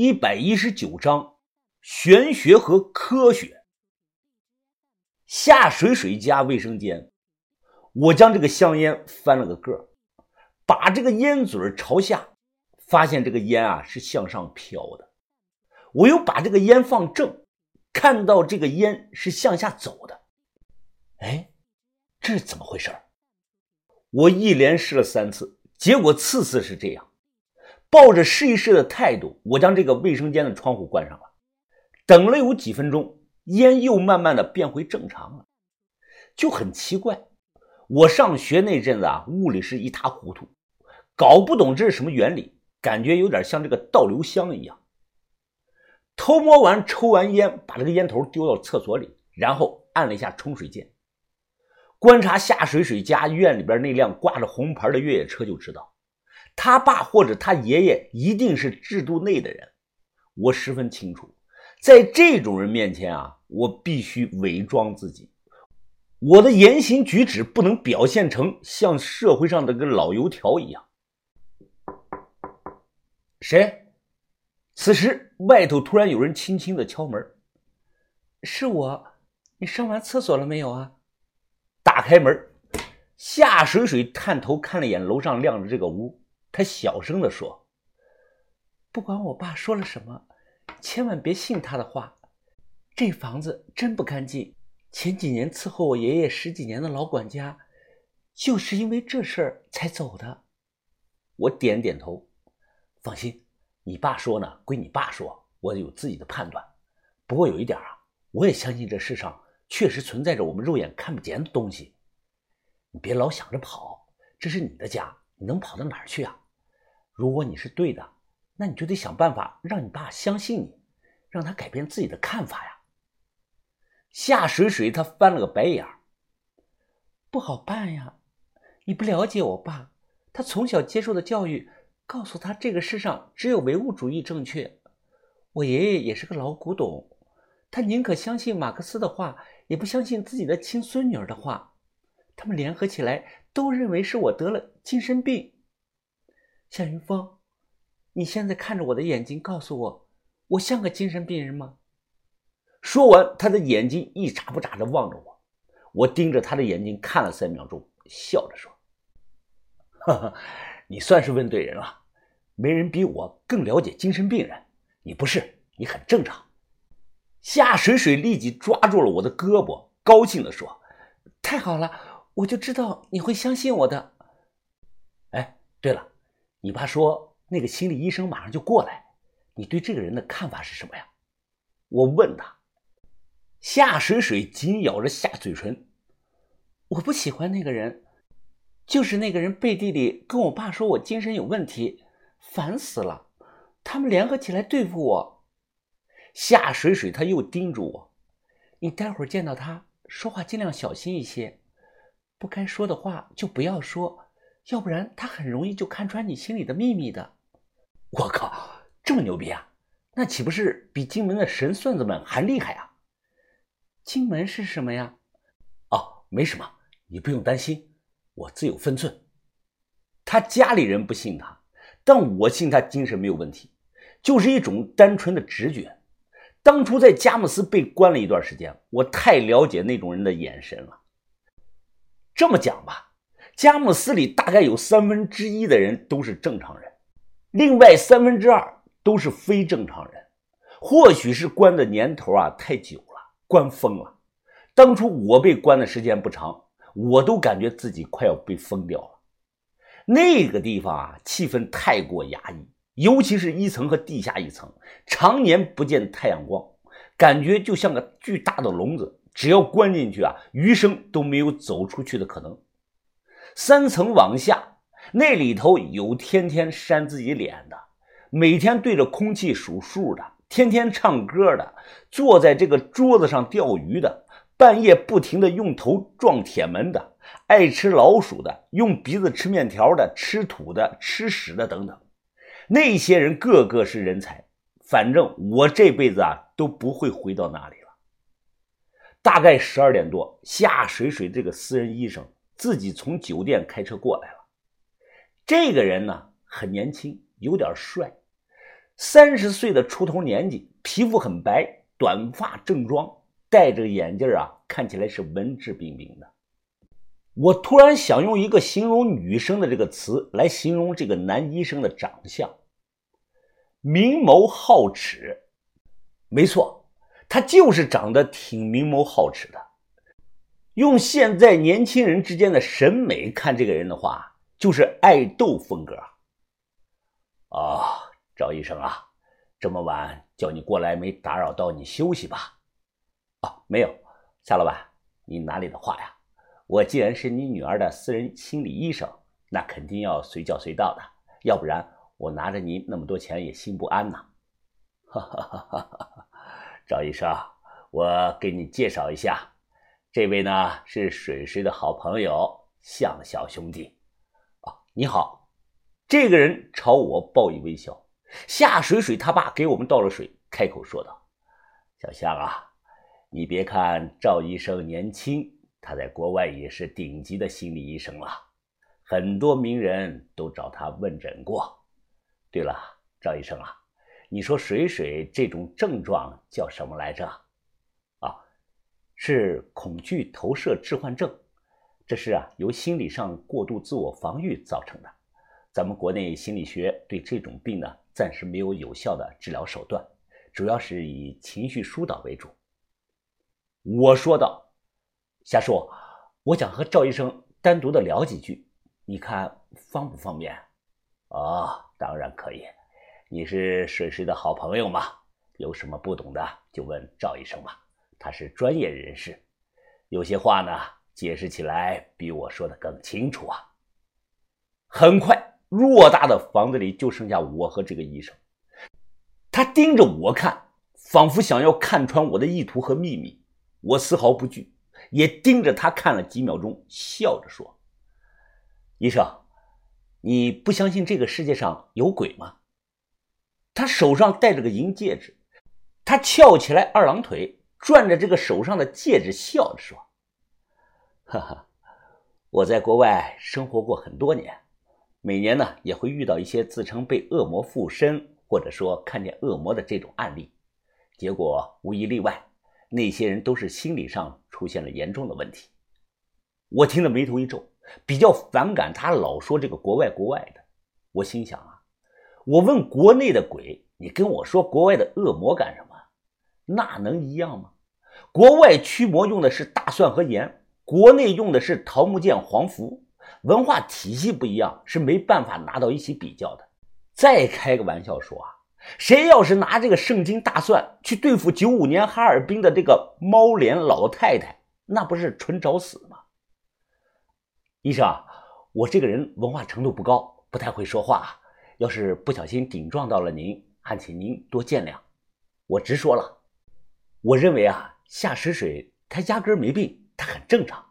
一百一十九章玄学和科学。夏水水家卫生间，我将这个香烟翻了个个，把这个烟嘴朝下，发现这个烟啊是向上飘的。我又把这个烟放正，看到这个烟是向下走的。哎，这是怎么回事？我一连试了三次，结果次次是这样。抱着试一试的态度，我将这个卫生间的窗户关上了。等了有几分钟，烟又慢慢的变回正常了，就很奇怪。我上学那阵子啊，物理是一塌糊涂，搞不懂这是什么原理，感觉有点像这个倒流香一样。偷摸完抽完烟，把这个烟头丢到厕所里，然后按了一下冲水键，观察夏水水家院里边那辆挂着红牌的越野车，就知道。他爸或者他爷爷一定是制度内的人，我十分清楚，在这种人面前啊，我必须伪装自己，我的言行举止不能表现成像社会上的个老油条一样。谁？此时外头突然有人轻轻的敲门，是我，你上完厕所了没有啊？打开门，夏水水探头看了一眼楼上亮着这个屋。他小声地说：“不管我爸说了什么，千万别信他的话。这房子真不干净。前几年伺候我爷爷十几年的老管家，就是因为这事儿才走的。”我点点头：“放心，你爸说呢，归你爸说，我有自己的判断。不过有一点啊，我也相信这世上确实存在着我们肉眼看不见的东西。你别老想着跑，这是你的家。”你能跑到哪儿去啊？如果你是对的，那你就得想办法让你爸相信你，让他改变自己的看法呀。夏水水他翻了个白眼儿不好办呀。你不了解我爸，他从小接受的教育告诉他这个世上只有唯物主义正确。我爷爷也是个老古董，他宁可相信马克思的话，也不相信自己的亲孙女儿的话。他们联合起来。都认为是我得了精神病。夏云峰，你现在看着我的眼睛，告诉我，我像个精神病人吗？说完，他的眼睛一眨不眨的望着我。我盯着他的眼睛看了三秒钟，笑着说：“哈哈，你算是问对人了。没人比我更了解精神病人。你不是，你很正常。”夏水水立即抓住了我的胳膊，高兴的说：“太好了！”我就知道你会相信我的。哎，对了，你爸说那个心理医生马上就过来，你对这个人的看法是什么呀？我问他。夏水水紧咬着下嘴唇，我不喜欢那个人，就是那个人背地里跟我爸说我精神有问题，烦死了。他们联合起来对付我。夏水水他又叮嘱我，你待会儿见到他说话尽量小心一些。不该说的话就不要说，要不然他很容易就看穿你心里的秘密的。我靠，这么牛逼啊？那岂不是比金门的神算子们还厉害啊？金门是什么呀？哦，没什么，你不用担心，我自有分寸。他家里人不信他，但我信他精神没有问题，就是一种单纯的直觉。当初在佳木斯被关了一段时间，我太了解那种人的眼神了。这么讲吧，佳木斯里大概有三分之一的人都是正常人，另外三分之二都是非正常人。或许是关的年头啊太久了，关疯了。当初我被关的时间不长，我都感觉自己快要被疯掉了。那个地方啊，气氛太过压抑，尤其是一层和地下一层，常年不见太阳光，感觉就像个巨大的笼子。只要关进去啊，余生都没有走出去的可能。三层往下，那里头有天天扇自己脸的，每天对着空气数数的，天天唱歌的，坐在这个桌子上钓鱼的，半夜不停的用头撞铁门的，爱吃老鼠的，用鼻子吃面条的，吃土的，吃屎的等等。那些人个个是人才，反正我这辈子啊都不会回到那里了。大概十二点多，夏水水这个私人医生自己从酒店开车过来了。这个人呢很年轻，有点帅，三十岁的出头年纪，皮肤很白，短发正装，戴着眼镜啊，看起来是文质彬彬的。我突然想用一个形容女生的这个词来形容这个男医生的长相：明眸皓齿。没错，他就是长得挺明眸皓齿的。用现在年轻人之间的审美看这个人的话，就是爱豆风格。啊，赵医生啊，这么晚叫你过来，没打扰到你休息吧？啊，没有，夏老板，你哪里的话呀？我既然是你女儿的私人心理医生，那肯定要随叫随到的，要不然我拿着您那么多钱也心不安呐。哈哈哈哈哈！赵医生，我给你介绍一下，这位呢是水水的好朋友向小兄弟。啊，你好。这个人朝我报以微笑。夏水水他爸给我们倒了水，开口说道：“小向啊，你别看赵医生年轻。”他在国外也是顶级的心理医生了，很多名人都找他问诊过。对了，赵医生啊，你说水水这种症状叫什么来着？是恐惧投射置换症，这是啊由心理上过度自我防御造成的。咱们国内心理学对这种病呢暂时没有有效的治疗手段，主要是以情绪疏导为主。我说道。夏叔，我想和赵医生单独的聊几句，你看方不方便？哦，当然可以。你是水水的好朋友嘛，有什么不懂的就问赵医生吧，他是专业人士，有些话呢解释起来比我说的更清楚啊。很快，偌大的房子里就剩下我和这个医生，他盯着我看，仿佛想要看穿我的意图和秘密，我丝毫不惧。也盯着他看了几秒钟，笑着说：“医生，你不相信这个世界上有鬼吗？”他手上戴着个银戒指，他翘起来二郎腿，转着这个手上的戒指，笑着说：“哈哈，我在国外生活过很多年，每年呢也会遇到一些自称被恶魔附身，或者说看见恶魔的这种案例，结果无一例外。”那些人都是心理上出现了严重的问题。我听了眉头一皱，比较反感他老说这个国外国外的。我心想啊，我问国内的鬼，你跟我说国外的恶魔干什么？那能一样吗？国外驱魔用的是大蒜和盐，国内用的是桃木剑、黄符，文化体系不一样，是没办法拿到一起比较的。再开个玩笑说啊。谁要是拿这个圣经大蒜去对付九五年哈尔滨的这个猫脸老太太，那不是纯找死吗？医生，我这个人文化程度不高，不太会说话，要是不小心顶撞到了您，还请您多见谅。我直说了，我认为啊，夏水水她压根没病，她很正常。